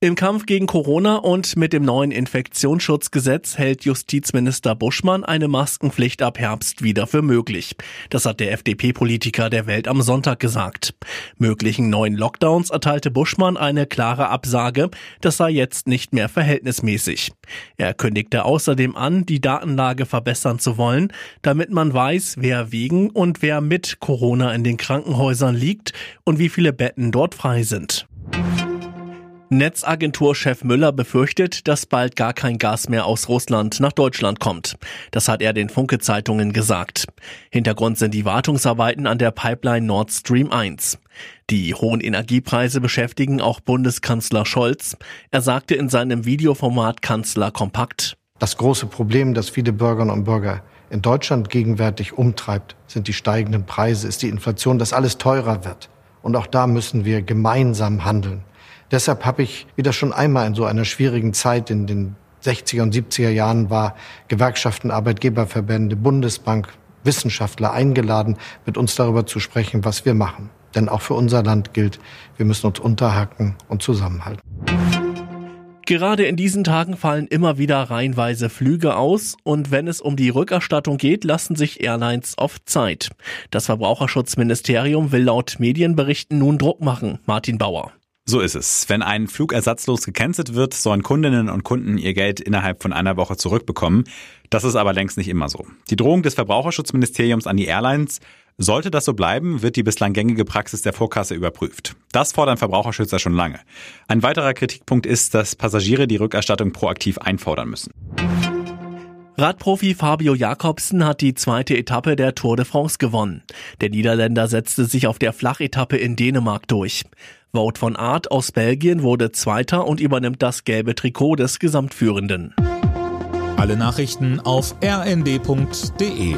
Im Kampf gegen Corona und mit dem neuen Infektionsschutzgesetz hält Justizminister Buschmann eine Maskenpflicht ab Herbst wieder für möglich. Das hat der FDP-Politiker der Welt am Sonntag gesagt. Möglichen neuen Lockdowns erteilte Buschmann eine klare Absage, das sei jetzt nicht mehr verhältnismäßig. Er kündigte außerdem an, die Datenlage verbessern zu wollen, damit man weiß, wer wegen und wer mit Corona in den Krankenhäusern liegt und wie viele Betten dort frei sind. Netzagenturchef Müller befürchtet, dass bald gar kein Gas mehr aus Russland nach Deutschland kommt. Das hat er den Funke-Zeitungen gesagt. Hintergrund sind die Wartungsarbeiten an der Pipeline Nord Stream 1. Die hohen Energiepreise beschäftigen auch Bundeskanzler Scholz. Er sagte in seinem Videoformat Kanzler kompakt. Das große Problem, das viele Bürgerinnen und Bürger in Deutschland gegenwärtig umtreibt, sind die steigenden Preise, ist die Inflation, dass alles teurer wird. Und auch da müssen wir gemeinsam handeln. Deshalb habe ich, wie das schon einmal in so einer schwierigen Zeit in den 60er und 70er Jahren war, Gewerkschaften, Arbeitgeberverbände, Bundesbank, Wissenschaftler eingeladen, mit uns darüber zu sprechen, was wir machen. Denn auch für unser Land gilt, wir müssen uns unterhacken und zusammenhalten. Gerade in diesen Tagen fallen immer wieder reihenweise Flüge aus und wenn es um die Rückerstattung geht, lassen sich Airlines oft Zeit. Das Verbraucherschutzministerium will laut Medienberichten nun Druck machen. Martin Bauer. So ist es. Wenn ein Flug ersatzlos gecancelt wird, sollen Kundinnen und Kunden ihr Geld innerhalb von einer Woche zurückbekommen. Das ist aber längst nicht immer so. Die Drohung des Verbraucherschutzministeriums an die Airlines sollte das so bleiben, wird die bislang gängige Praxis der Vorkasse überprüft. Das fordern Verbraucherschützer schon lange. Ein weiterer Kritikpunkt ist, dass Passagiere die Rückerstattung proaktiv einfordern müssen. Radprofi Fabio Jakobsen hat die zweite Etappe der Tour de France gewonnen. Der Niederländer setzte sich auf der Flachetappe in Dänemark durch. Wout von Art aus Belgien wurde Zweiter und übernimmt das gelbe Trikot des Gesamtführenden. Alle Nachrichten auf rnd.de